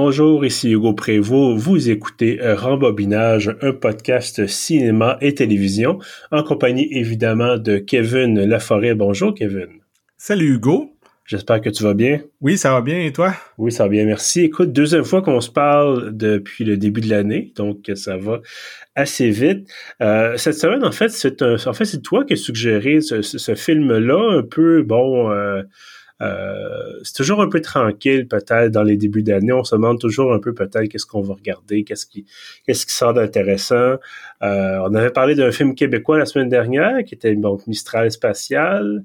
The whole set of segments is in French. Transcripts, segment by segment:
Bonjour, ici Hugo Prévost. Vous écoutez Rembobinage, un podcast cinéma et télévision, en compagnie évidemment de Kevin Laforêt. Bonjour, Kevin. Salut, Hugo. J'espère que tu vas bien. Oui, ça va bien, et toi? Oui, ça va bien, merci. Écoute, deuxième fois qu'on se parle depuis le début de l'année, donc ça va assez vite. Euh, cette semaine, en fait, c'est en fait c'est toi qui as suggéré ce, film-là, un peu bon. Euh, euh, c'est toujours un peu tranquille peut-être dans les débuts d'année. On se demande toujours un peu peut-être qu'est-ce qu'on va regarder, qu'est-ce qui, qu'est-ce qui sort d'intéressant. on avait parlé d'un film québécois la semaine dernière qui était donc Mistral spatial.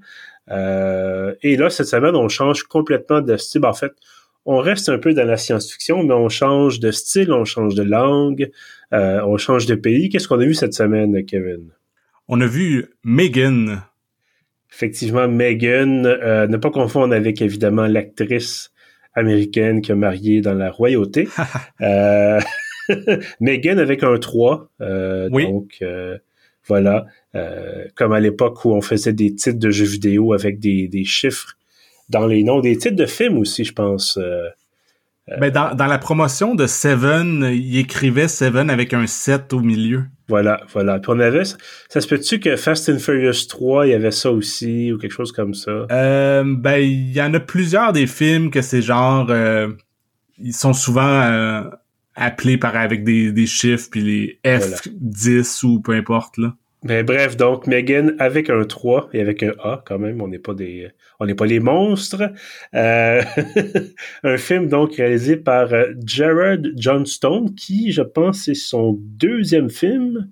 Euh, et là, cette semaine, on change complètement de style. En fait, on reste un peu dans la science-fiction, mais on change de style, on change de langue, euh, on change de pays. Qu'est-ce qu'on a vu cette semaine, Kevin? On a vu Megan. Effectivement, Megan, euh, ne pas confondre avec évidemment l'actrice américaine qui a marié dans la royauté. euh, Megan avec un 3. Euh, oui. Donc, euh, voilà. Euh, comme à l'époque où on faisait des titres de jeux vidéo avec des, des chiffres dans les noms, des titres de films aussi, je pense. Euh, euh. Mais dans, dans la promotion de Seven, il écrivait Seven avec un 7 au milieu. Voilà, voilà. Puis on avait, ça se peut-tu que Fast and Furious 3, il y avait ça aussi, ou quelque chose comme ça? Euh, ben, il y en a plusieurs des films que c'est genre, ils sont souvent appelés par avec des, des chiffres, puis les F10 ou peu importe, là. Mais ben, bref, donc Megan avec un 3 et avec un A quand même, on n'est pas des on n'est pas les monstres. Euh, un film donc réalisé par euh, Jared Johnstone qui je pense c'est son deuxième film.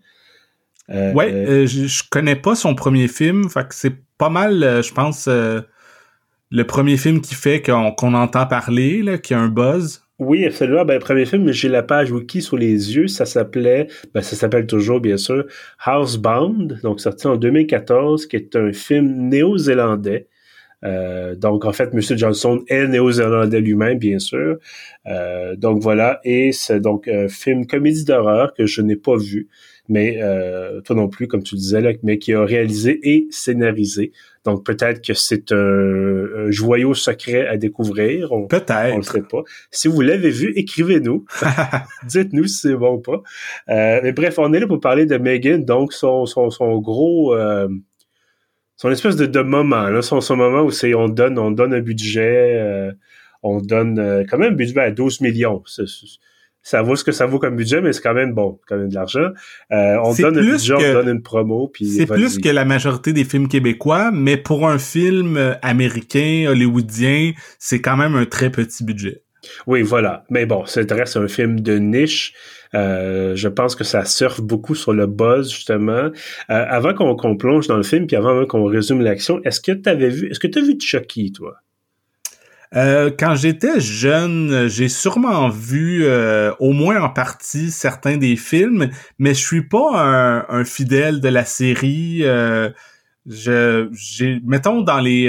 Euh, ouais, euh, je, je, connais pas son premier film, fait que c'est pas mal je pense le premier film qui fait qu'on entend parler là, qui a un buzz. Oui, absolument. Ben, le premier film, j'ai la page wiki sur les yeux. Ça s'appelait, ben, ça s'appelle toujours, bien sûr, Housebound, donc sorti en 2014, qui est un film néo-zélandais. Euh, donc, en fait, M. Johnson est néo-zélandais lui-même, bien sûr. Euh, donc, voilà. Et c'est donc un film comédie d'horreur que je n'ai pas vu mais euh, toi non plus, comme tu le disais, là, mais qui a réalisé et scénarisé. Donc peut-être que c'est un, joyau secret à découvrir. Peut-être. On le sait pas. Si vous l'avez vu, écrivez-nous. Dites-nous si c'est bon ou pas. Euh, mais bref, on est là pour parler de Megan, donc son, son, son gros... Euh, son espèce de, de moment, là, son, son moment où c'est on donne, on donne un budget, on donne quand même un budget à 12 millions. C'est, ça vaut ce que ça vaut comme budget, mais c'est quand même bon, quand même de l'argent. Euh, on donne un budget, on donne une promo, puis c'est plus que la majorité des films québécois, mais pour un film euh, américain, hollywoodien, c'est quand même un très petit budget. Oui, voilà. Mais bon, c'est reste un film de niche. Euh, je pense que ça surfe beaucoup sur le buzz justement. Euh, avant qu'on plonge dans le film, puis avant qu'on résume l'action, est-ce que tu avais vu, est-ce que tu as vu Chucky, toi? Euh, quand j'étais jeune, j'ai sûrement vu euh, au moins en partie certains des films, mais je suis pas un, fidèle de la série. Euh, je, j'ai, mettons dans les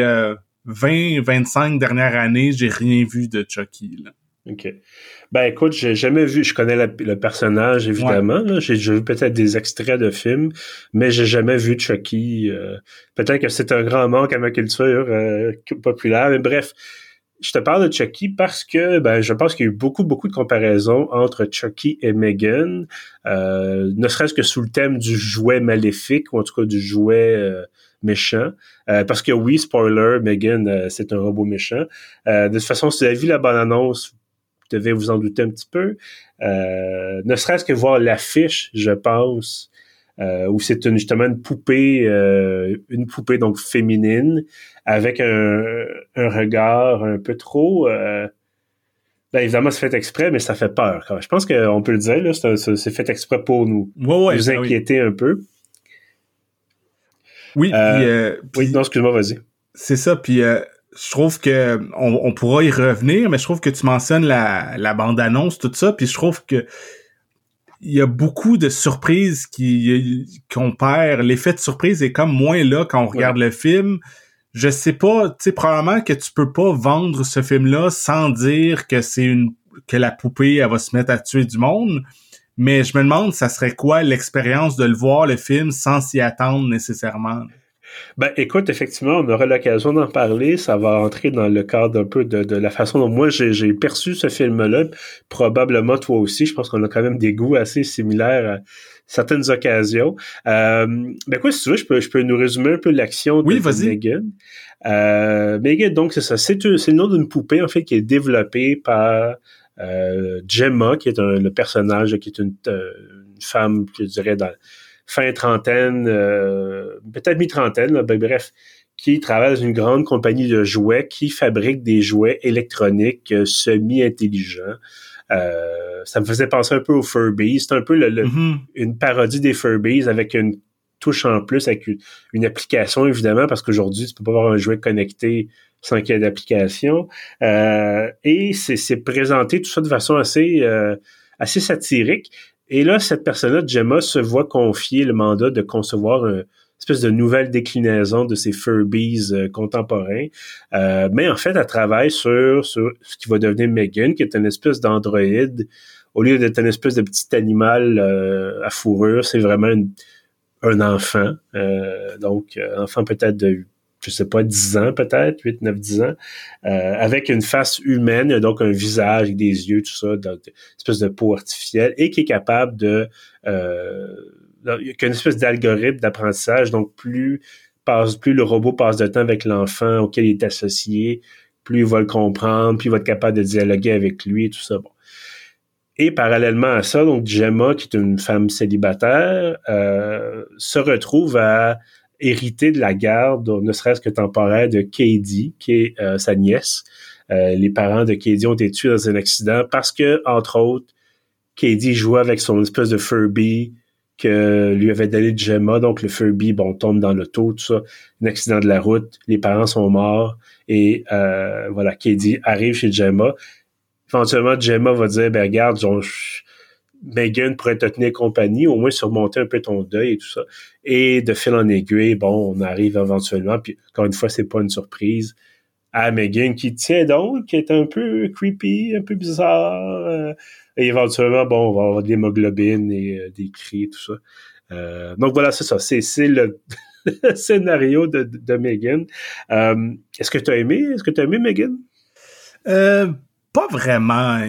20-25 dernières années, j'ai rien vu de Chucky. Là. OK. Ben écoute, j'ai jamais vu, je connais le personnage évidemment, j'ai vu peut-être des extraits de films, mais j'ai jamais vu Chucky. peut-être que c'est un grand manque à ma culture populaire, mais bref, je te parle de Chucky parce que ben, je pense qu'il y a eu beaucoup, beaucoup de comparaisons entre Chucky et Megan, euh, ne serait-ce que sous le thème du jouet maléfique, ou en tout cas du jouet euh, méchant. Euh, parce que oui, spoiler, Megan, c'est un robot méchant. de toute façon, si vous avez vu la bonne annonce, vous devez vous en douter un petit peu. ne serait-ce que voir l'affiche, je pense, euh, où c'est une, justement une poupée, euh, une poupée donc féminine avec un, un regard un peu trop. Euh, ben évidemment, c'est fait exprès, mais ça fait peur. Je pense qu'on peut le dire, là, c'est, fait exprès pour nous, ouais, nous ben inquiéter un peu. Oui, euh, oui, non, excuse-moi, vas-y. C'est ça, puis je trouve que on, on, pourra y revenir, mais je trouve que tu mentionnes la, la bande-annonce, tout ça, puis je trouve que il y a beaucoup de surprises qui qu'on perd. L'effet de surprise est comme moins là quand on regarde le film. Je sais pas, tu sais, probablement que tu peux pas vendre ce film-là sans dire que c'est une que la poupée elle va se mettre à tuer du monde. Mais je me demande, ça serait quoi l'expérience de le voir le film sans s'y attendre nécessairement? Ben, écoute, effectivement, on aura l'occasion d'en parler. Ça va entrer dans le cadre un peu de, la façon dont moi j'ai perçu ce film-là. Probablement toi aussi. Je pense qu'on a quand même des goûts assez similaires à certaines occasions. Euh, ben quoi, si tu veux, je peux, je peux nous résumer un peu l'action de, de Megan. Euh, Megan, donc, c'est ça. C'est le nom d'une poupée, en fait, qui est développée par euh, Gemma, qui est le personnage, qui est une, euh, une, femme, je dirais, dans fin trentaine, euh, peut-être mi-trentaine, ben, bref, qui travaille dans une grande compagnie de jouets qui fabrique des jouets électroniques euh, semi-intelligents. Euh, ça me faisait penser un peu aux Furbies. C'est un peu mm-hmm. une parodie des Furbies avec une touche en plus, avec une, application, évidemment, parce qu'aujourd'hui, tu peux pas avoir un jouet connecté sans qu'il y ait d'application. et c'est présenté tout ça de façon assez, assez satirique. Et là, cette personne-là, Gemma, se voit confier le mandat de concevoir une espèce de nouvelle déclinaison de ces Furbies euh, contemporains. Euh, mais en fait, elle travaille sur, sur ce qui va devenir Megan, qui est une espèce d'androïde. Au lieu d'être une espèce de petit animal euh, à fourrure, c'est vraiment un enfant. donc, un enfant peut-être de je sais pas, 10 ans peut-être, 8, 9, 10 ans, euh, avec une face humaine, donc un visage avec des yeux, tout ça, une espèce de peau artificielle, et qui est capable de... Euh, qui a une espèce d'algorithme d'apprentissage, donc plus, passe, plus le robot passe de temps avec l'enfant auquel il est associé, plus il va le comprendre, plus il va être capable de dialoguer avec lui, tout ça. Bon. Et parallèlement à ça, donc Gemma, qui est une femme célibataire, euh, se retrouve à hérité de la garde, ne serait-ce que temporaire, de Katie, qui est euh, sa nièce. Euh, les parents de Katie ont été tués dans un accident parce que, entre autres, Katie jouait avec son espèce de Furby que lui avait donné Gemma. Donc, le Furby, bon, tombe dans l'auto, tout ça. Un accident de la route. Les parents sont morts. Et euh, voilà, Katie arrive chez Gemma. Éventuellement, Gemma va dire, ben regarde, Megan pourrait te tenir compagnie, au moins surmonter un peu ton deuil et tout ça. Et de fil en aiguille, bon, on arrive éventuellement, puis encore une fois, c'est pas une surprise, à Megan qui tient donc, qui est un peu creepy, un peu bizarre. Euh, et éventuellement, bon, on va avoir de l'hémoglobine et euh, des cris, tout ça. Euh, donc voilà, c'est ça. C'est, le scénario de, de, Megan. est-ce que tu as aimé? Est-ce que tu as aimé Megan? pas vraiment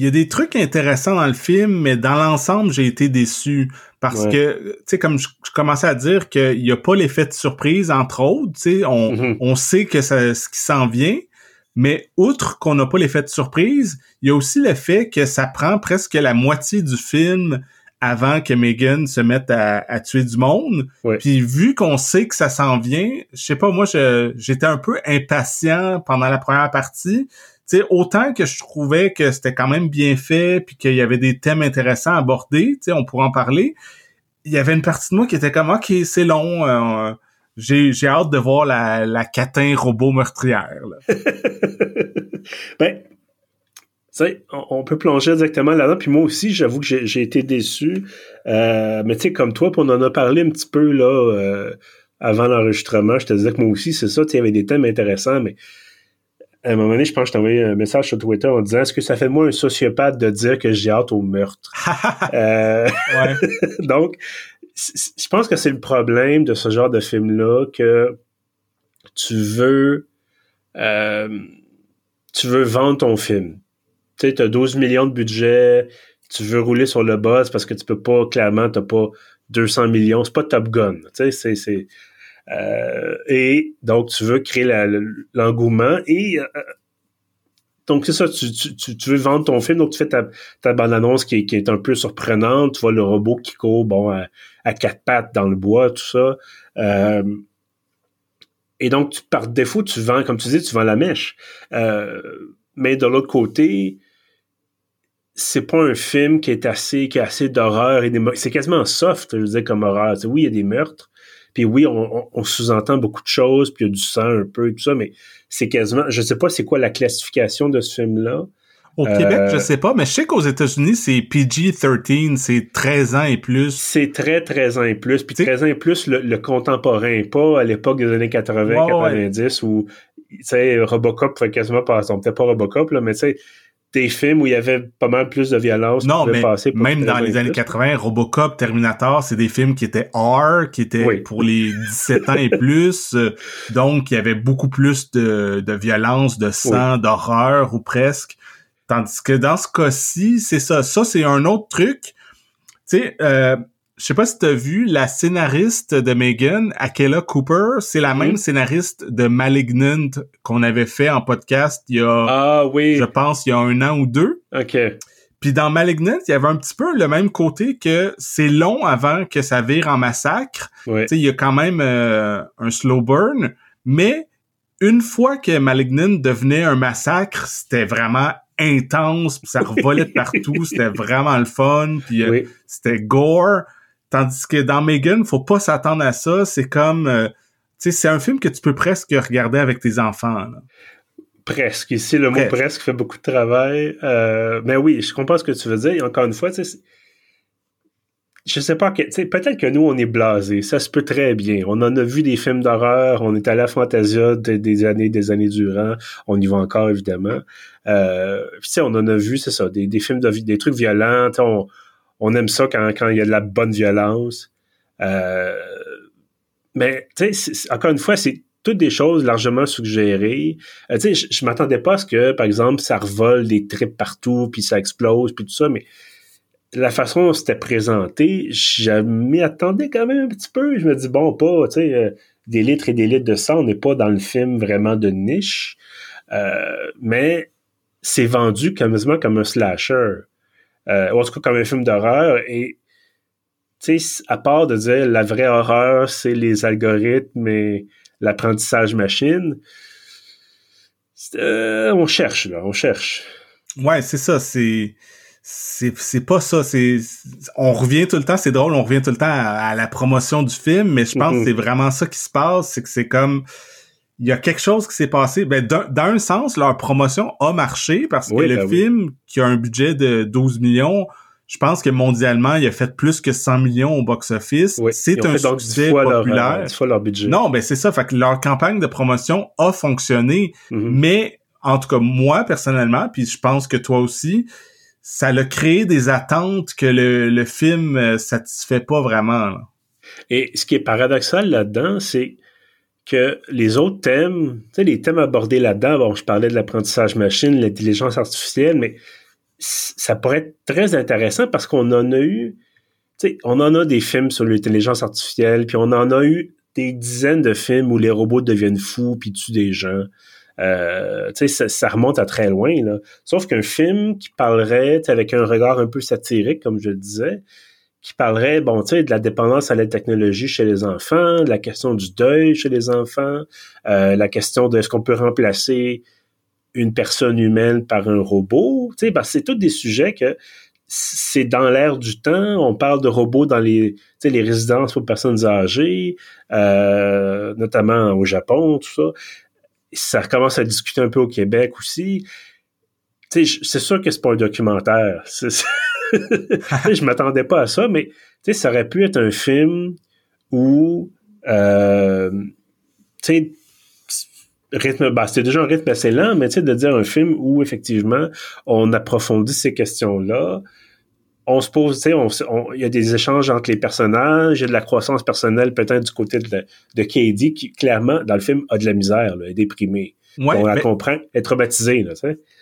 y a des trucs intéressants dans le film, mais dans l'ensemble, j'ai été déçu. Parce que, tu sais, comme je, commençais à dire qu'il n'y a pas l'effet de surprise, entre autres, tu sais, on, mm-hmm. on sait que ça, ce qui s'en vient, mais outre qu'on n'a pas l'effet de surprise, il y a aussi le fait que ça prend presque la moitié du film avant que Megan se mette à, tuer du monde. Puis vu qu'on sait que ça s'en vient, je sais pas, moi j'étais un peu impatient pendant la première partie sais, autant que je trouvais que c'était quand même bien fait, puis qu'il y avait des thèmes intéressants à aborder, tu sais, on pourrait en parler. Il y avait une partie de moi qui était comme, ok, c'est long, euh, j'ai, j'ai hâte de voir la, la catin robot meurtrière. Là. ben, sais, on peut plonger directement là-dedans. Puis moi aussi, j'avoue que j'ai, été déçu. Euh, mais tu sais, comme toi, on en a parlé un petit peu là euh, avant l'enregistrement. Je te disais que moi aussi, c'est ça. Il y avait des thèmes intéressants, mais à un moment donné, je pense que je t'ai envoyé un message sur Twitter en disant Est-ce que ça fait de moi un sociopathe de dire que j'ai hâte au meurtre? Euh, Donc, je pense que c'est le problème de ce genre de film-là que tu veux euh, tu veux vendre ton film. Tu sais, tu as 12 millions de budget, tu veux rouler sur le boss parce que tu peux pas, clairement, tu pas 200 millions. C'est pas Top Gun. Tu sais, c'est euh, et donc, tu veux créer l'engouement et euh, donc c'est ça, tu, tu, veux vendre ton film, donc tu fais ta, ta bande-annonce qui, qui, est un peu surprenante, tu vois le robot qui court bon à, quatre pattes dans le bois, tout ça. Euh, et donc, par défaut, tu vends, comme tu dis, tu vends la mèche. mais de l'autre côté, c'est pas un film qui est assez, qui a assez d'horreur et c'est quasiment soft, je veux dire, comme horreur. oui, il y a des meurtres, puis oui, on, sous-entend beaucoup de choses, puis il y a du sang un peu et tout ça, mais c'est quasiment, je sais pas c'est quoi la classification de ce film-là. Au Québec, je euh, sais pas, mais je sais qu'aux États-Unis, c'est PG-13, c'est 13 ans et plus. C'est très 13 ans et plus. Puis 13 ans et plus, le, contemporain, pas à l'époque des années 80, 90, où, tu sais, Robocop fait quasiment pas, peut-être pas Robocop, là, mais tu sais, des films où il y avait pas mal plus de violence. Non, mais même dans les années 80, Robocop, Terminator, c'est des films qui étaient R, qui étaient pour les 17 ans et plus. Donc, il y avait beaucoup plus de, de violence, de sang, d'horreur ou presque. Tandis que dans ce cas-ci, c'est ça. Ça, c'est un autre truc. Tu sais, euh, je sais pas si tu as vu la scénariste de Megan, Akela Cooper, c'est la même scénariste de Malignant qu'on avait fait en podcast il y a ah, oui. je pense il y a un an ou deux. OK. Puis dans Malignant, il y avait un petit peu le même côté que c'est long avant que ça vire en massacre. Oui. il y a quand même euh, un slow burn, mais une fois que Malignant devenait un massacre, c'était vraiment intense, puis ça revolait de partout, c'était vraiment le fun, puis euh, c'était gore. Tandis que dans Megan, faut pas s'attendre à ça. C'est comme, euh, tu sais, c'est un film que tu peux presque regarder avec tes enfants. Presque. Ici, le mot presque fait beaucoup de travail. Euh, mais oui, je comprends ce que tu veux dire. Et encore une fois, tu sais, je sais pas, peut-être que nous, on est blasés. Ça se peut très bien. On en a vu des films d'horreur. On est allé à Fantasia des, années, des années durant. On y va encore, évidemment. Euh, tu sais, on en a vu, c'est ça, des, films de des trucs violents. On, on aime ça quand, il y a de la bonne violence. Euh, mais, tu sais, encore une fois, c'est toutes des choses largement suggérées. Euh, tu sais, je, m'attendais pas à ce que, par exemple, ça revole des tripes partout, puis ça explose, puis tout ça, mais la façon dont c'était présenté, je m'y attendais quand même un petit peu. Je me dis, bon, pas, tu sais, euh, des litres et des litres de sang, on n'est pas dans le film vraiment de niche, mais c'est vendu quasiment comme un slasher euh, ou en tout cas comme un film d'horreur. Et tu sais, à part de dire la vraie horreur, c'est les algorithmes et l'apprentissage machine, euh, on cherche, là, on cherche. Ouais, c'est ça, c'est c'est pas ça c'est on revient tout le temps c'est drôle on revient tout le temps à, la promotion du film mais je pense que mm-hmm. c'est vraiment ça qui se passe c'est que c'est comme il y a quelque chose qui s'est passé. Ben, d'un sens, leur promotion a marché parce que le ben film, qui a un budget de 12 millions, je pense que mondialement, il a fait plus que 100 millions au box-office. C'est un succès populaire. Leur, leur budget. Non, ben c'est ça. Fait que leur campagne de promotion a fonctionné. Mm-hmm. Mais, en tout cas, moi, personnellement, puis je pense que toi aussi, ça a créé des attentes que le, le film euh, satisfait pas vraiment. Et ce qui est paradoxal là-dedans, c'est que les autres thèmes, tu sais, les thèmes abordés là-dedans, bon, je parlais de l'apprentissage machine, l'intelligence artificielle, mais ça pourrait être très intéressant parce qu'on en a eu, tu sais, on en a des films sur l'intelligence artificielle, puis on en a eu des dizaines de films où les robots deviennent fous puis tuent des gens. Euh, tu sais, ça, ça, remonte à très loin, là. Sauf qu'un film qui parlerait avec un regard un peu satirique, comme je le disais, qui parlerait, bon, tu sais, de la dépendance à la technologie chez les enfants, de la question du deuil chez les enfants, euh, la question de est-ce qu'on peut remplacer une personne humaine par un robot? Tu sais, ben, c'est tous des sujets que c'est dans l'air du temps. On parle de robots dans les, les résidences pour personnes âgées, euh, notamment au Japon, tout ça. Ça commence à discuter un peu au Québec aussi. C'est sûr que c'est pas un documentaire. je m'attendais pas à ça, mais ça aurait pu être un film où, euh, tu sais, rythme, bah, c'était déjà un rythme assez lent, mais de dire un film où, effectivement, on approfondit ces questions-là, on se pose, tu sais, il y a des échanges entre les personnages, il y a de la croissance personnelle peut-être du côté de, de Katie, qui, clairement, dans le film, a de la misère, là, est déprimée. on la comprend, est traumatisée,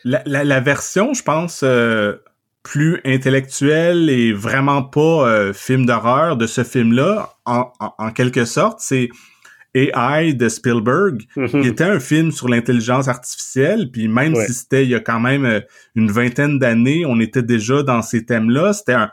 là, la, version, je pense, euh, plus intellectuel et vraiment pas euh, film d'horreur de ce film-là, en, en, quelque sorte, c'est AI de Spielberg, qui mhm. était un film sur l'intelligence artificielle, puis même si c'était il y a quand même euh, une vingtaine d'années, on était déjà dans ces thèmes-là. C'était un,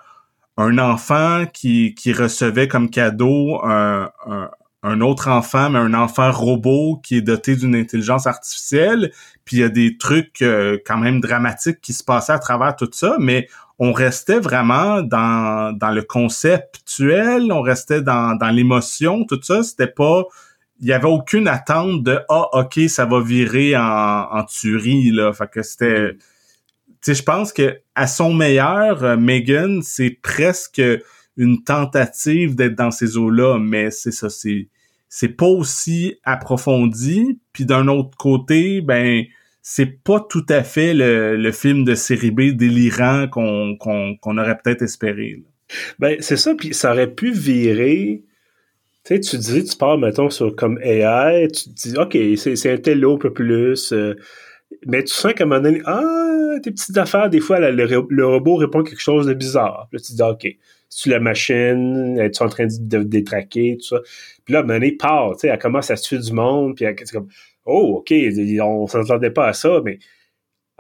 un, enfant qui, qui recevait comme cadeau un, un, un autre enfant, mais un enfant robot qui est doté d'une intelligence artificielle. Puis il y a des trucs euh, quand même dramatiques qui se passaient à travers tout ça, mais on restait vraiment dans, dans le conceptuel, on restait dans, dans l'émotion, tout ça. C'était pas... Il y avait aucune attente de « Ah, OK, ça va virer en, en tuerie, là. » Fait que c'était... Tu sais, je pense que à son meilleur, euh, Megan, c'est presque une tentative d'être dans ces eaux-là, mais c'est ça, c'est pas aussi approfondi. Puis d'un autre côté, ben c'est pas tout à fait le, film de série B délirant qu'on aurait peut-être espéré. Ben, c'est ça, puis ça aurait pu virer. Tu sais, tu dis, tu pars, mettons, sur comme AI, tu dis, OK, c'est un tel plus. Euh, mais tu sens qu'à un moment donné, ah, tes petites affaires, des fois, le, robot répond quelque chose de bizarre. Puis là, tu dis, OK, tu la machine, es en train de, détraquer, tout ça. Puis là, donné, part, tu sais, elle commence à se tuer du monde, puis c'est comme, oh, OK, on s'entendait pas à ça, mais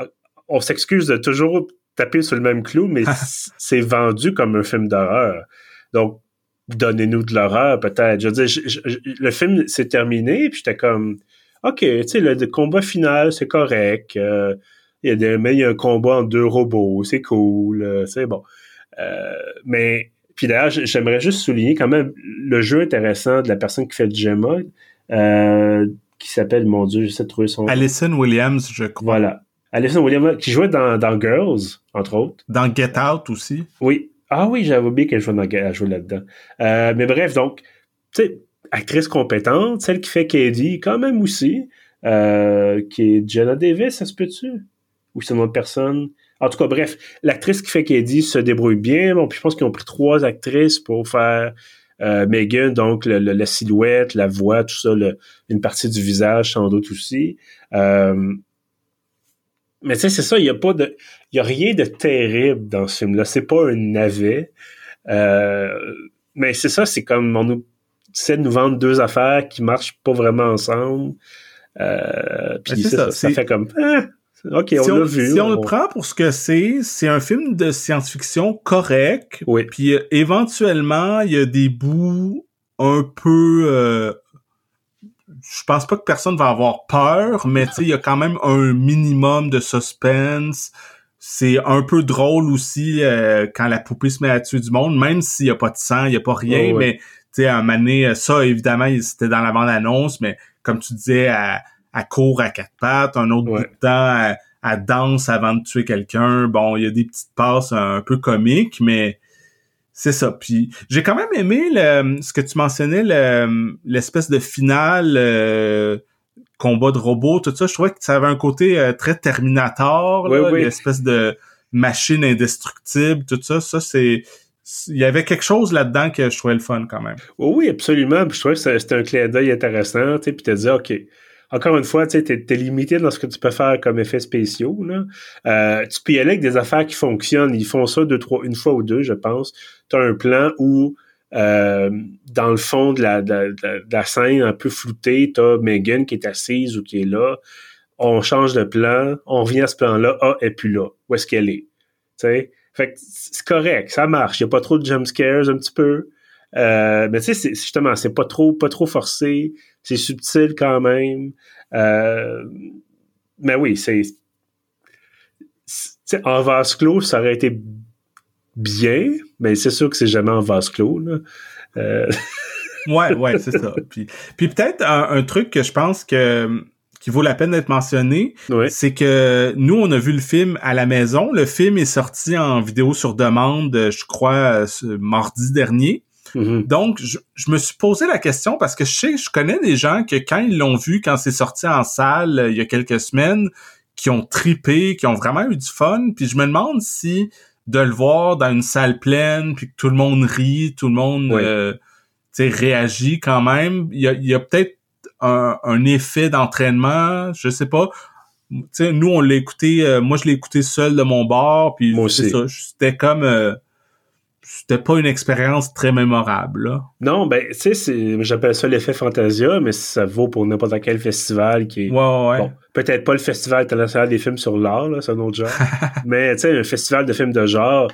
euh, on s'excuse de toujours taper sur le même clou, mais c'est vendu comme un film d'horreur. Donc, donnez-nous de l'horreur, peut-être. Je veux dire, le film s'est terminé, puis j'étais comme, OK, tu sais, le, combat final, c'est correct. Euh, il y a des, mais il y a un combat en deux robots, c'est cool, euh, c'est bon. Euh, mais, puis d'ailleurs, j'aimerais juste souligner quand même le jeu intéressant de la personne qui fait le Gemma, qui s'appelle, mon Dieu, j'essaie de trouver son Alison Williams, je crois. Voilà. Alison Williams, qui jouait dans, dans Girls, entre autres. Dans Get Out aussi. Oui. Ah oui, j'avais oublié qu'elle jouait, jouait là-dedans. mais bref, donc, tu sais, actrice compétente, celle qui fait Katie, quand même aussi, euh, qui est Jenna Davis, ça se peut-tu? Ou c'est une autre personne? En tout cas, bref, l'actrice qui fait Katie se débrouille bien. Bon, puis je pense qu'ils ont pris trois actrices pour faire euh, Megan, donc la silhouette, la voix, tout ça, une partie du visage sans doute aussi. Euh, mais tu sais, c'est ça, il y a pas de, il y a rien de terrible dans ce film-là. C'est pas un navet. mais c'est ça, c'est comme on nous tu de nous vendre deux affaires qui marchent pas vraiment ensemble. Euh, puis ça, ça, fait comme ah, OK, on l'a vu. Si on, le prend pour ce que c'est, c'est un film de science-fiction correct. Oui. Puis euh, éventuellement, il y a des bouts un peu euh, je pense pas que personne va avoir peur, mais tu sais, il y a quand même un minimum de suspense. C'est un peu drôle aussi euh, quand la poupée se met à tuer du monde, même s'il y a pas de sang, il y a pas rien, mais tu sais, un moment ça, évidemment, c'était dans la bande-annonce, mais comme tu disais, à, à court à quatre pattes, un autre bout de temps, à, danse avant de tuer quelqu'un. Bon, il y a des petites passes un peu comiques, mais c'est ça. Puis j'ai quand même aimé le, ce que tu mentionnais, l'espèce de finale euh, combat de robots, tout ça. Je trouvais que ça avait un côté euh, très Terminator, l'espèce de machine indestructible, tout ça. Ça, c'est il y avait quelque chose là-dedans que je trouvais le fun quand même. Oui, absolument. je trouvais que c'était un clin d'œil intéressant. Puis tu dit, OK, encore une fois, tu es, limité dans ce que tu peux faire comme effets spéciaux. Là. Euh, tu peux y aller avec des affaires qui fonctionnent. Ils font ça deux, trois, une fois ou deux, je pense. Tu as un plan où, euh, dans le fond de la, de, la, scène un peu floutée, tu as Megan qui est assise ou qui est là. On change de plan, on revient à ce plan-là. Ah, elle est plus là. Où est-ce qu'elle est? Tu sais? Fait que c'est correct, ça marche. Il n'y a pas trop de jump scares un petit peu. Euh, mais tu sais, justement, c'est pas trop, pas trop forcé. C'est subtil quand même. Euh, mais oui, c'est. En vase clos, ça aurait été bien, mais c'est sûr que c'est jamais en vase clos. Là. Euh... ouais, ouais, c'est ça. Puis, puis peut-être un, truc que je pense que qui vaut la peine d'être mentionné, c'est que nous, on a vu le film à la maison. Le film est sorti en vidéo sur demande, je crois, mardi dernier. Mm-hmm. Donc, je, me suis posé la question parce que je sais, je connais des gens que quand ils l'ont vu, quand c'est sorti en salle euh, il y a quelques semaines, qui ont tripé, qui ont vraiment eu du fun. Puis je me demande si de le voir dans une salle pleine, puis que tout le monde rit, tout le monde euh, réagit quand même, il y a peut-être un, effet d'entraînement, je sais pas. sais nous, on l'a écouté, euh, moi je l'ai écouté seul de mon bord, puis c'était comme euh, c'était pas une expérience très mémorable. Là. Non, ben tu sais, j'appelle ça l'effet Fantasia, mais ça vaut pour n'importe quel festival qui est bon, peut-être pas le festival international des films sur l'art, c'est un autre genre, mais tu sais, un festival de films de genre,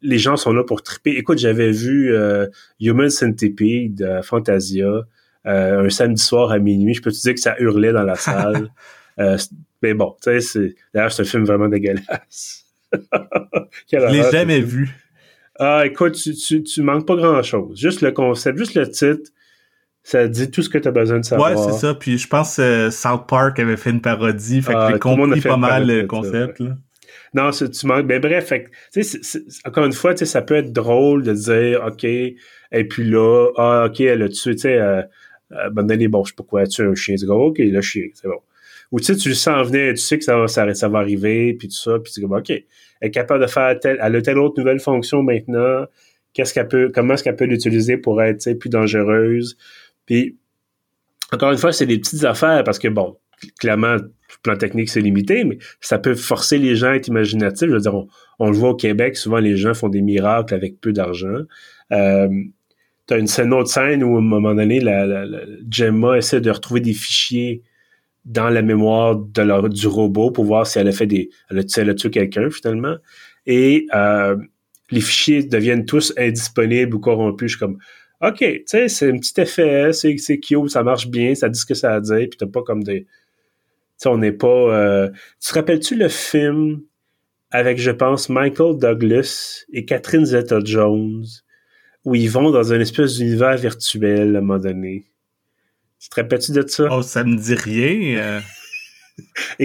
les gens sont là pour triper. Écoute, j'avais vu euh, Human Centipede de Fantasia. Euh, un samedi soir à minuit. Je peux te dire que ça hurlait dans la salle. Euh, mais bon, tu sais, d'ailleurs, c'est un film vraiment dégueulasse. Je l'ai jamais vu. Ah, écoute, tu, tu, manques pas grand-chose. Juste le concept, juste le titre, ça dit tout ce que tu as besoin de savoir. Ouais, c'est ça. Puis je pense que South Park avait fait une parodie, fait que ah, j'ai compris pas mal le concept. Là. Non, tu manques. Ben bref, fait, encore une fois, ça peut être drôle de dire, OK, et puis là, ah, OK, elle a tué, tu sais, euh, euh, bon, je sais pas quoi, tu un chien. C'est OK, le chien, c'est bon. Ou tu sais, tu le sens venir, tu sais que ça va, ça, va arriver, puis tout ça, puis tu dis OK, elle est capable de faire telle, elle a telle autre nouvelle fonction maintenant, qu'est-ce qu'elle peut, comment est-ce qu'elle peut l'utiliser pour être, plus dangereuse? Puis, encore une fois, c'est des petites affaires parce que, bon, clairement, plan technique, c'est limité, mais ça peut forcer les gens à être imaginatifs. Je veux dire, on, le voit au Québec, souvent les gens font des miracles avec peu d'argent. Euh, T'as une, scène, autre scène où, à un moment donné, la, Gemma essaie de retrouver des fichiers dans la mémoire de du robot pour voir si elle a fait des... Elle a, elle a tué quelqu'un, finalement. Et euh, les fichiers deviennent tous indisponibles ou corrompus. Je suis comme, OK, tu sais, c'est un petit effet, c'est, c'est cute, ça marche bien, ça dit ce que ça a à dire, puis t'as pas comme des... Tu sais, on n'est pas... Euh... Tu te rappelles-tu le film avec, je pense, Michael Douglas et Catherine Zeta-Jones, où ils vont dans un espèce d'univers virtuel à un moment donné? Tu te rappelles-tu de ça? Oh, ça me dit rien. Euh.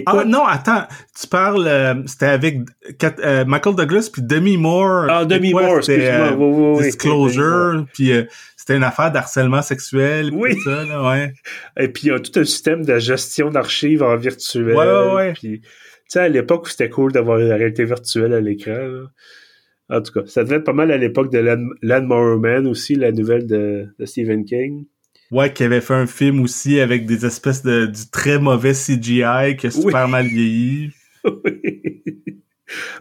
Ah non, attends, tu parles, euh, c'était avec euh, Michael Douglas puis Demi Moore. Ah, Demi Moore, excuse-moi. Disclosure, puis c'était une affaire d'harcèlement sexuel. Oui. Tout ça, là, ouais. Et puis il y a tout un système de gestion d'archives en virtuel. Ouais, ouais, ouais. Puis, tu sais, à l'époque où c'était cool d'avoir la réalité virtuelle à l'écran. En tout cas, ça devait être pas mal à l'époque de Land Man aussi, la nouvelle de Stephen King. Ouais, qui avait fait un film aussi avec des espèces de du très mauvais CGI qui a super mal vieilli.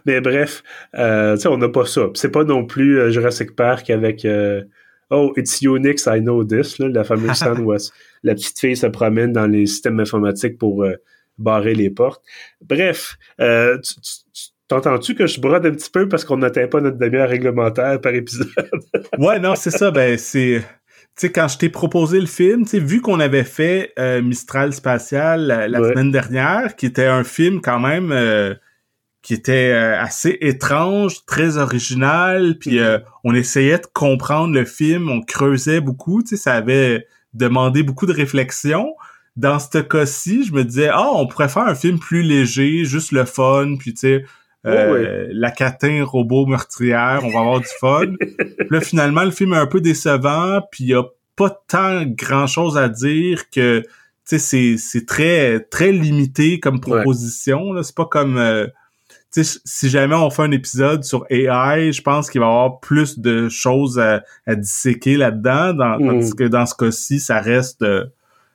Mais bref, euh, tu sais, on n'a pas ça. C'est pas non plus euh, Jurassic Park avec euh, Oh, it's Unix, I know this, là, la fameuse scène où la petite fille se promène dans les systèmes informatiques pour barrer les portes. Bref, T'entends-tu que je brode un petit peu parce qu'on n'atteint pas notre demi-heure réglementaire par épisode? ouais, non, c'est ça. Ben, c'est sais, quand je t'ai proposé le film, tu vu qu'on avait fait euh, Mistral spatial la, semaine dernière, qui était un film quand même euh, qui était euh, assez étrange, très original, puis mm-hmm. on essayait de comprendre le film, on creusait beaucoup, tu sais, ça avait demandé beaucoup de réflexion. Dans ce cas-ci, je me disais, ah, on pourrait faire un film plus léger, juste le fun, puis tu sais, la catin robot meurtrière, on va avoir du fun. là, finalement, le film est un peu décevant, puis il y a pas tant grand chose à dire que tu sais c'est très très limité comme proposition là. C'est pas comme euh, tu sais si jamais on fait un épisode sur AI je pense qu'il va y avoir plus de choses à, disséquer là-dedans dans, mm. tandis que dans ce cas-ci ça reste euh,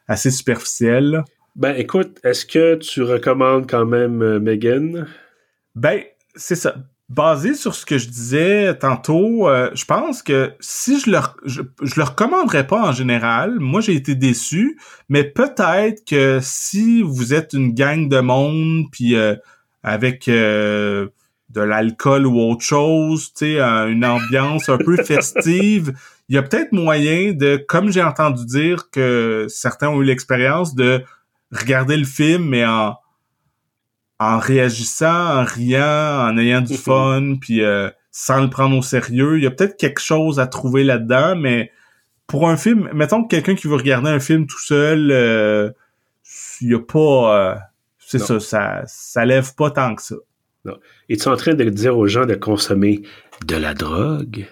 assez superficiel ben écoute est-ce que tu recommandes quand même euh, Megan? Ben c'est ça. Basé sur ce que je disais tantôt, euh, je pense que si je le je, le recommanderais pas en général, moi j'ai été déçu, mais peut-être que si vous êtes une gang de monde puis euh, avec euh, de l'alcool ou autre chose, tu sais, une ambiance un peu festive, il y a peut-être moyen de, comme j'ai entendu dire que certains ont eu l'expérience de regarder le film mais en en réagissant, en riant, en ayant du fun, puis euh, sans le prendre au sérieux. Il y a peut-être quelque chose à trouver là-dedans, mais pour un film, mettons que quelqu'un qui veut regarder un film tout seul, euh, il a pas... Euh, c'est ça, ça, ça lève pas tant que ça. Non. Es-tu en train de dire aux gens de consommer de la drogue?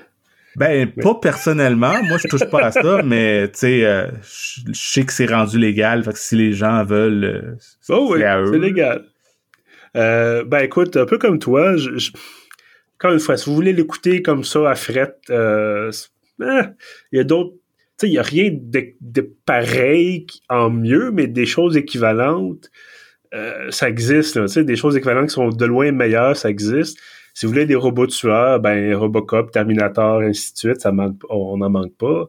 Ben, pas personnellement. Moi, je touche pas à ça, mais tu sais, je sais que c'est rendu légal. Fait que si les gens veulent, oh oui, c'est légal. Euh, ben écoute, un peu comme toi, je, encore une fois, si vous voulez l'écouter comme ça à fret, euh, eh, il y a d'autres. Tu sais, il n'y a rien de, pareil en mieux, mais des choses équivalentes, euh, ça existe. tu sais, des choses équivalentes qui sont de loin meilleures, ça existe. Si vous voulez des robots tueurs, ben Robocop, Terminator, ainsi de suite, ça on n'en manque pas.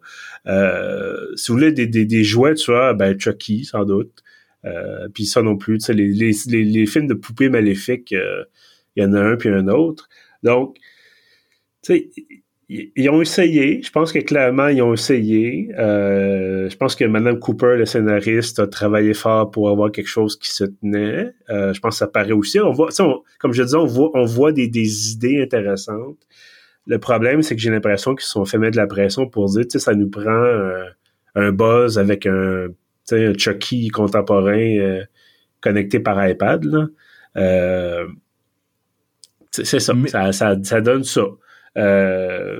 si vous voulez des, des, des jouets tueurs, ben Chucky, sans doute. Euh, puis ça non plus, les, les, les, films de poupées maléfiques, euh, il y en a un puis un autre. Donc, tu sais, ils ont essayé. Je pense que clairement, ils ont essayé. Euh, je pense que Madame Cooper, le scénariste, a travaillé fort pour avoir quelque chose qui se tenait. je pense que ça paraît aussi. On voit, comme je disais, on voit, on voit des, des idées intéressantes. Le problème, c'est que j'ai l'impression qu'ils se sont fait mettre de la pression pour dire, tu sais, ça nous prend un buzz avec un un Chucky contemporain euh, connecté par iPad. Euh, c'est ça, ça, ça, donne ça. Euh,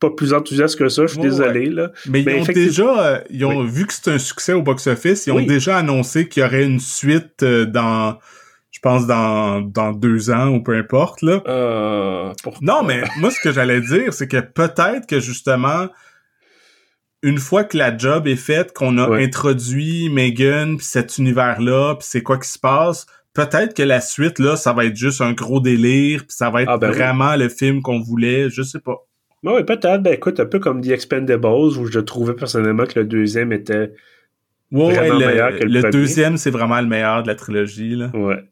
pas plus enthousiaste que ça, je suis désolé. Là. Mais, ils ont déjà, euh, ils ont vu que c'est un succès au box-office, ils ont déjà annoncé qu'il y aurait une suite euh, dans, je pense, dans, dans deux ans ou peu importe. Là. Euh, non, mais moi, ce que j'allais dire, c'est que peut-être que justement, une fois que la job est faite, qu'on a introduit Megan, puis cet univers-là, puis c'est quoi qui se passe, peut-être que la suite, là, ça va être juste un gros délire, puis ça va être ah, ben vraiment le film qu'on voulait, je sais pas. Ben oui, peut-être. Ben écoute, un peu comme The Expendables, où je trouvais personnellement que le deuxième était vraiment meilleur que le, le deuxième, c'est vraiment le meilleur de la trilogie. Là. Ouais.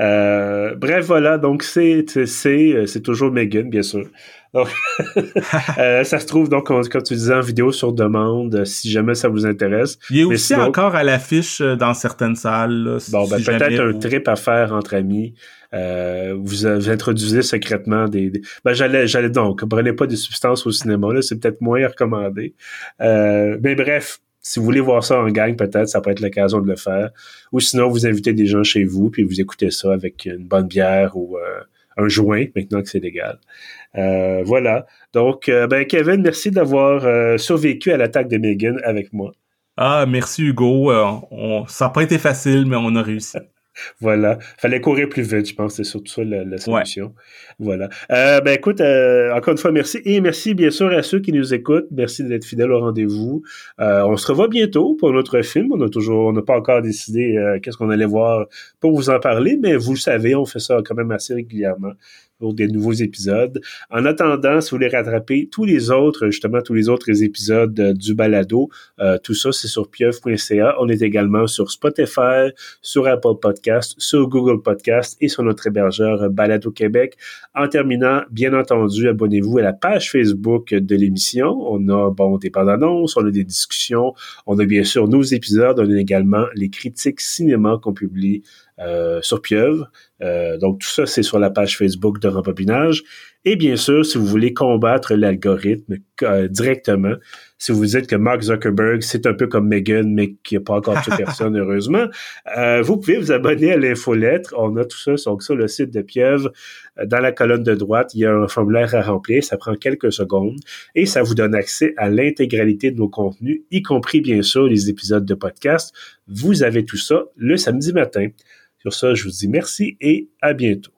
Euh, bref, voilà, donc c'est c'est euh, c'est toujours Megan, bien sûr. euh, ça se trouve donc, comme tu disais, en vidéo sur demande, si jamais ça vous intéresse. Il est aussi encore à l'affiche euh, dans certaines salles. bon, ben, peut-être un trip à faire entre amis. Euh, vous, vous, introduisez secrètement des, ben j'allais j'allais donc prenez pas des substances au cinéma là c'est peut-être moins recommandé euh, mais bref si vous voulez voir ça en gang, peut-être, ça peut être l'occasion de le faire. Ou sinon, vous invitez des gens chez vous, puis vous écoutez ça avec une bonne bière ou euh, un joint, maintenant que c'est légal. Euh, voilà. Donc, euh, ben Kevin, merci d'avoir survécu à l'attaque de Megan avec moi. Ah, merci Hugo. ça n'a pas été facile, mais on a réussi. voilà. Fallait courir plus vite, je pense. C'est surtout ça la, solution. Voilà. Euh, ben écoute, euh, encore une fois, merci. Et merci bien sûr à ceux qui nous écoutent. Merci d'être fidèles au rendez-vous. Euh, on se revoit bientôt pour notre film. On a toujours, on n'a pas encore décidé qu'est-ce qu'on allait voir pour vous en parler, mais vous le savez, on fait ça quand même assez régulièrement pour des nouveaux épisodes. En attendant, si vous voulez rattraper tous les autres, justement, tous les autres épisodes euh, du balado, euh, tout ça, c'est sur pieuvre.ca. On est également sur Spotify, sur Apple Podcast, sur Google Podcast et sur notre hébergeur Balado Québec. En terminant, bien entendu, abonnez-vous à la page Facebook de l'émission. On a, bon, des bandes annonces, on a des discussions, on a bien sûr nos épisodes, on a également les critiques cinéma qu'on publie euh, sur Pieuvre. Euh, donc tout ça, c'est sur la page Facebook de Rembobinage. Et bien sûr, si vous voulez combattre l'algorithme euh, directement, si vous dites que Mark Zuckerberg, c'est un peu comme Megan, mais qui a pas encore toute personne, heureusement, vous pouvez vous abonner à l'infolettre. On a tout ça sur, sur le site de Pieuvre. Dans la colonne de droite, il y a un formulaire à remplir. Ça prend quelques secondes et ça vous donne accès à l'intégralité de nos contenus, y compris bien sûr les épisodes de podcast. Vous avez tout ça le samedi matin. Sur ça, je vous dis merci et à bientôt.